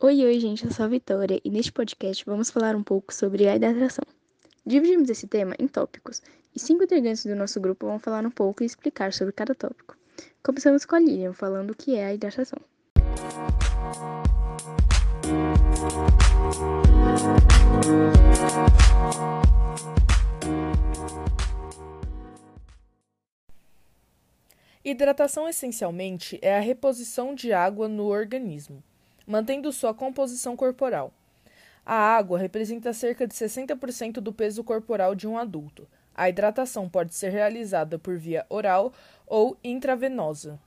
Oi, oi, gente, eu sou a Vitória e neste podcast vamos falar um pouco sobre a hidratação. Dividimos esse tema em tópicos e cinco integrantes do nosso grupo vão falar um pouco e explicar sobre cada tópico. Começamos com a Lilian falando o que é a hidratação. Hidratação essencialmente é a reposição de água no organismo, mantendo sua composição corporal. A água representa cerca de 60% do peso corporal de um adulto. A hidratação pode ser realizada por via oral ou intravenosa.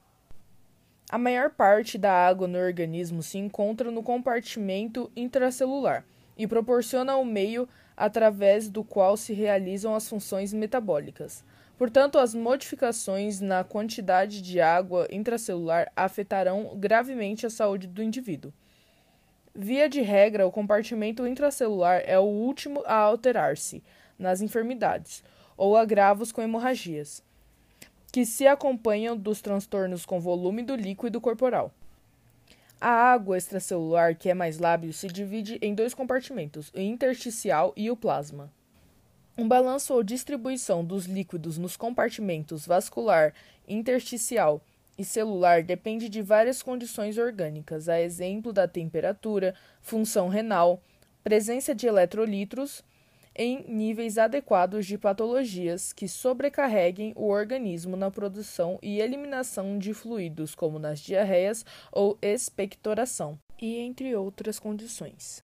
A maior parte da água no organismo se encontra no compartimento intracelular e proporciona o meio através do qual se realizam as funções metabólicas. Portanto, as modificações na quantidade de água intracelular afetarão gravemente a saúde do indivíduo. Via de regra, o compartimento intracelular é o último a alterar-se nas enfermidades ou agravos com hemorragias, que se acompanham dos transtornos com volume do líquido corporal. A água extracelular, que é mais lábil, se divide em dois compartimentos, o intersticial e o plasma. Um balanço ou distribuição dos líquidos nos compartimentos vascular, intersticial e celular depende de várias condições orgânicas, a exemplo da temperatura, função renal, presença de eletrolitos em níveis adequados de patologias que sobrecarreguem o organismo na produção e eliminação de fluidos, como nas diarreias ou expectoração, e entre outras condições.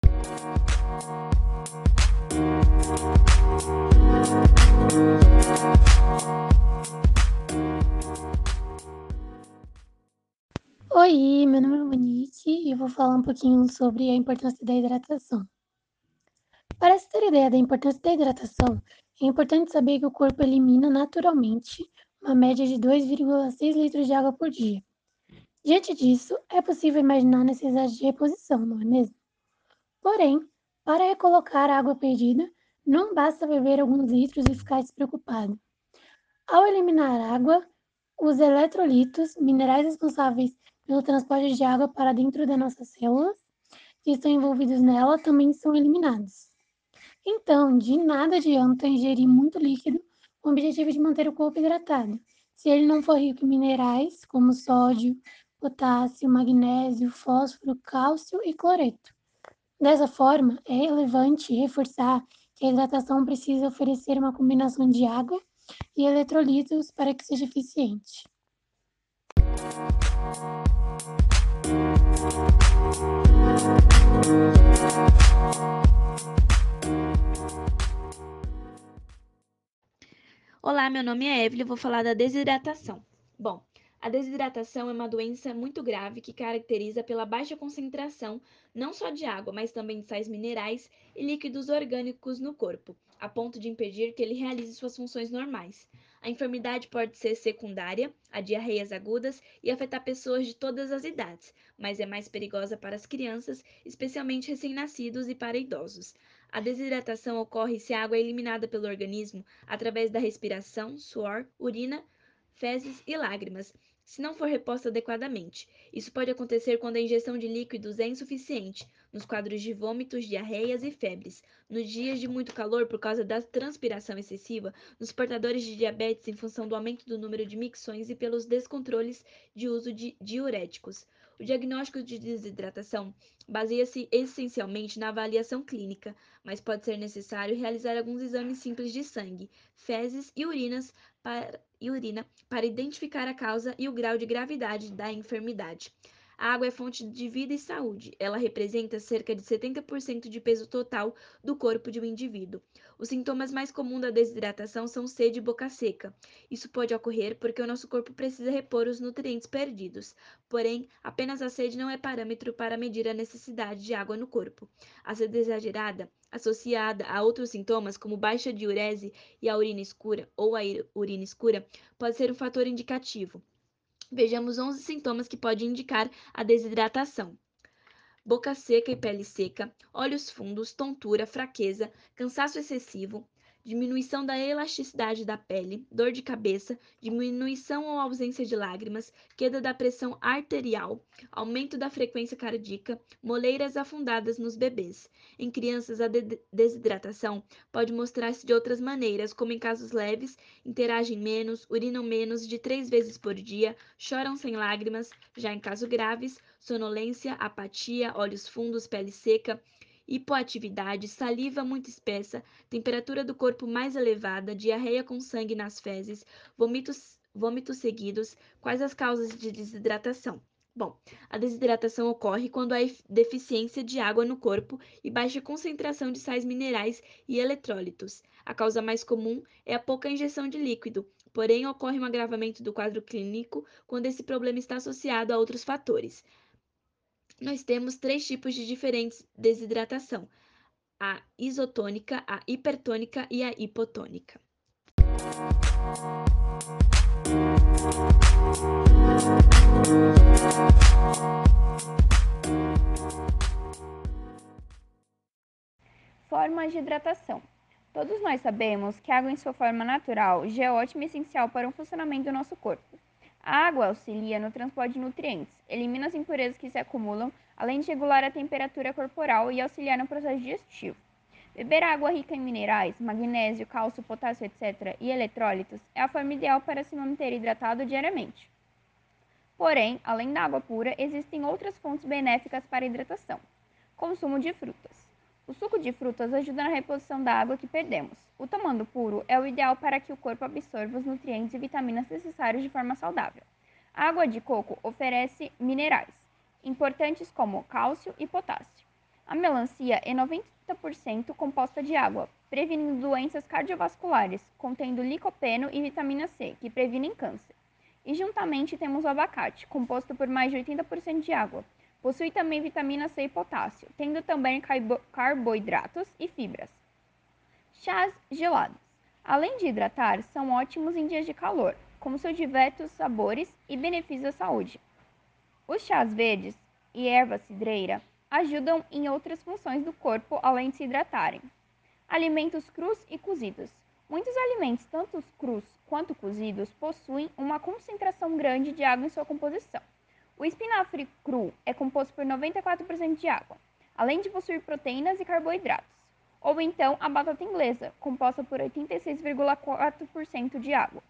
Oi, meu nome é Monique e vou falar um pouquinho sobre a importância da hidratação. Para se ter ideia da importância da hidratação, é importante saber que o corpo elimina naturalmente uma média de 2,6 litros de água por dia. Diante disso, é possível imaginar a necessidade de reposição, não é mesmo? Porém, para recolocar a água perdida, não basta beber alguns litros e ficar despreocupado. Ao eliminar água, os eletrolitos, minerais responsáveis pelo transporte de água para dentro das nossas células, que estão envolvidos nela, também são eliminados. Então, de nada adianta ingerir muito líquido com o objetivo de manter o corpo hidratado, se ele não for rico em minerais como sódio, potássio, magnésio, fósforo, cálcio e cloreto. Dessa forma, é relevante reforçar que a hidratação precisa oferecer uma combinação de água e eletrolitos para que seja eficiente. Olá, meu nome é Evelyn vou falar da desidratação. Bom, a desidratação é uma doença muito grave que caracteriza pela baixa concentração não só de água, mas também de sais minerais e líquidos orgânicos no corpo, a ponto de impedir que ele realize suas funções normais. A enfermidade pode ser secundária a diarreias agudas e afetar pessoas de todas as idades, mas é mais perigosa para as crianças, especialmente recém-nascidos e para idosos. A desidratação ocorre se a água é eliminada pelo organismo através da respiração, suor, urina, fezes e lágrimas, se não for reposta adequadamente. Isso pode acontecer quando a ingestão de líquidos é insuficiente, nos quadros de vômitos, diarreias e febres, nos dias de muito calor por causa da transpiração excessiva, nos portadores de diabetes em função do aumento do número de micções e pelos descontroles de uso de diuréticos. O diagnóstico de desidratação baseia-se essencialmente na avaliação clínica, mas pode ser necessário realizar alguns exames simples de sangue, fezes e urinas para, e urina para identificar a causa e o grau de gravidade da enfermidade. A água é fonte de vida e saúde. Ela representa cerca de 70% de peso total do corpo de um indivíduo. Os sintomas mais comuns da desidratação são sede e boca seca. Isso pode ocorrer porque o nosso corpo precisa repor os nutrientes perdidos. Porém, apenas a sede não é parâmetro para medir a necessidade de água no corpo. A sede exagerada, associada a outros sintomas como baixa diurese e a urina escura ou a urina escura, pode ser um fator indicativo. Vejamos 11 sintomas que podem indicar a desidratação. Boca seca e pele seca, olhos fundos, tontura, fraqueza, cansaço excessivo, diminuição da elasticidade da pele, dor de cabeça, diminuição ou ausência de lágrimas, queda da pressão arterial, aumento da frequência cardíaca, moleiras afundadas nos bebês. Em crianças, a de desidratação pode mostrar-se de outras maneiras, como em casos leves, interagem menos, urinam menos de três vezes por dia, choram sem lágrimas, já em casos graves, sonolência, apatia, olhos fundos, pele seca, hipoatividade, saliva muito espessa, temperatura do corpo mais elevada, diarreia com sangue nas fezes, vômitos, vômitos seguidos. Quais as causas de desidratação? Bom, a desidratação ocorre quando há deficiência de água no corpo e baixa concentração de sais minerais e eletrólitos. A causa mais comum é a pouca injeção de líquido, porém ocorre um agravamento do quadro clínico quando esse problema está associado a outros fatores nós temos três tipos de diferentes desidratação: a isotônica, a hipertônica e a hipotônica. Formas de hidratação. Todos nós sabemos que a água em sua forma natural já é ótima e essencial para o funcionamento do nosso corpo. A água auxilia no transporte de nutrientes, elimina as impurezas que se acumulam, além de regular a temperatura corporal e auxiliar no processo digestivo. Beber água rica em minerais, magnésio, cálcio, potássio, etc., e eletrólitos é a forma ideal para se manter hidratado diariamente. Porém, além da água pura, existem outras fontes benéficas para a hidratação. Consumo de frutas. O suco de frutas ajuda na reposição da água que perdemos. O tomando puro é o ideal para que o corpo absorva os nutrientes e vitaminas necessários de forma saudável. A água de coco oferece minerais, importantes como cálcio e potássio. A melancia é 90% composta de água, prevenindo doenças cardiovasculares, contendo licopeno e vitamina C, que previnem câncer. E juntamente temos o abacate, composto por mais de 80% de água, Possui também vitamina C e potássio, tendo também carboidratos e fibras. Chás gelados. Além de hidratar, são ótimos em dias de calor, com seus diversos sabores e benefícios à saúde. Os chás verdes e erva cidreira ajudam em outras funções do corpo além de se hidratarem. Alimentos crus e cozidos. Muitos alimentos, tanto crus quanto cozidos, possuem uma concentração grande de água em sua composição. O espinafre cru é composto por 94% de água, além de possuir proteínas e carboidratos. Ou então a batata inglesa, composta por 86,4% de água.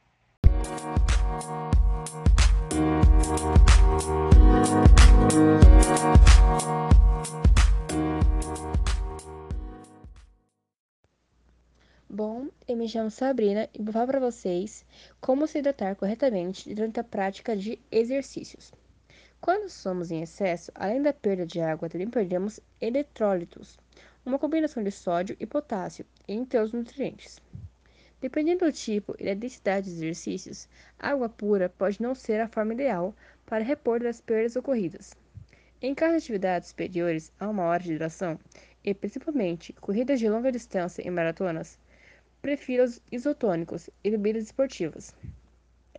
Bom, eu me chamo Sabrina e vou falar para vocês como se hidratar corretamente durante a prática de exercícios. Quando somos em excesso, além da perda de água, também perdemos eletrólitos, uma combinação de sódio e potássio, entre os nutrientes. Dependendo do tipo e da densidade dos exercícios, água pura pode não ser a forma ideal para repor das perdas ocorridas. Em caso de atividades superiores a uma hora de duração, e principalmente corridas de longa distância e maratonas, prefiro os isotônicos e bebidas esportivas.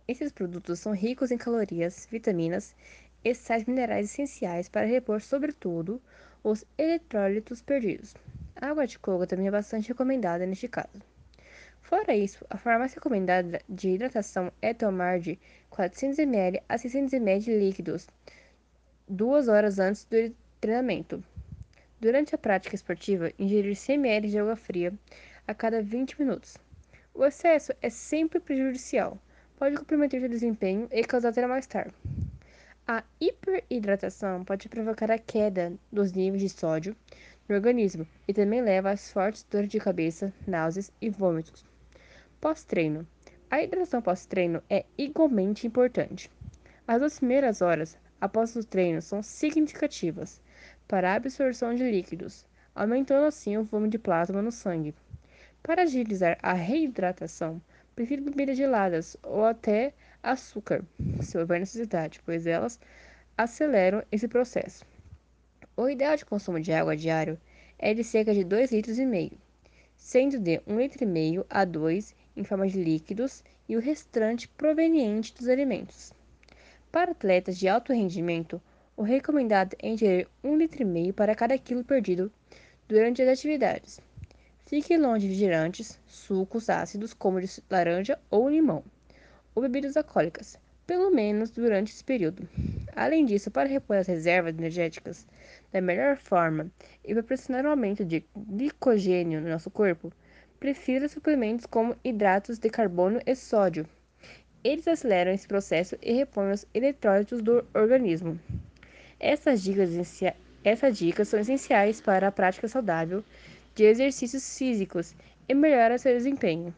Esses produtos são ricos em calorias, vitaminas e sais minerais essenciais para repor, sobretudo, os eletrólitos perdidos. A água de coco também é bastante recomendada neste caso. Fora isso, a forma mais recomendada de hidratação é tomar de 400 ml a 600 ml de líquidos duas horas antes do treinamento. Durante a prática esportiva, ingerir 100 ml de água fria a cada 20 minutos. O excesso é sempre prejudicial, pode comprometer seu desempenho e causar até mal-estar. A hiperidratação pode provocar a queda dos níveis de sódio no organismo e também leva a fortes dores de cabeça, náuseas e vômitos. Pós-treino. A hidratação pós-treino é igualmente importante. As duas primeiras horas após o treino são significativas para a absorção de líquidos, aumentando assim o volume de plasma no sangue. Para agilizar a reidratação, prefiro bebidas geladas ou até açúcar, se houver necessidade, pois elas aceleram esse processo. O ideal de consumo de água diário é de cerca de 2,5 litros, sendo de 1,5 litro a 2 em forma de líquidos e o restante proveniente dos alimentos. Para atletas de alto rendimento, o recomendado é ingerir 1,5 litro para cada quilo perdido durante as atividades. Fique longe de refrigerantes, sucos ácidos como de laranja ou limão, ou bebidas alcoólicas, pelo menos durante esse período. Além disso, para repor as reservas energéticas da melhor forma e proporcionar um aumento de glicogênio no nosso corpo, prefira suplementos como hidratos de carbono e sódio. Eles aceleram esse processo e repõem os eletrólitos do organismo. Essas dicas, essas dicas são essenciais para a prática saudável de exercícios físicos e melhora seu desempenho.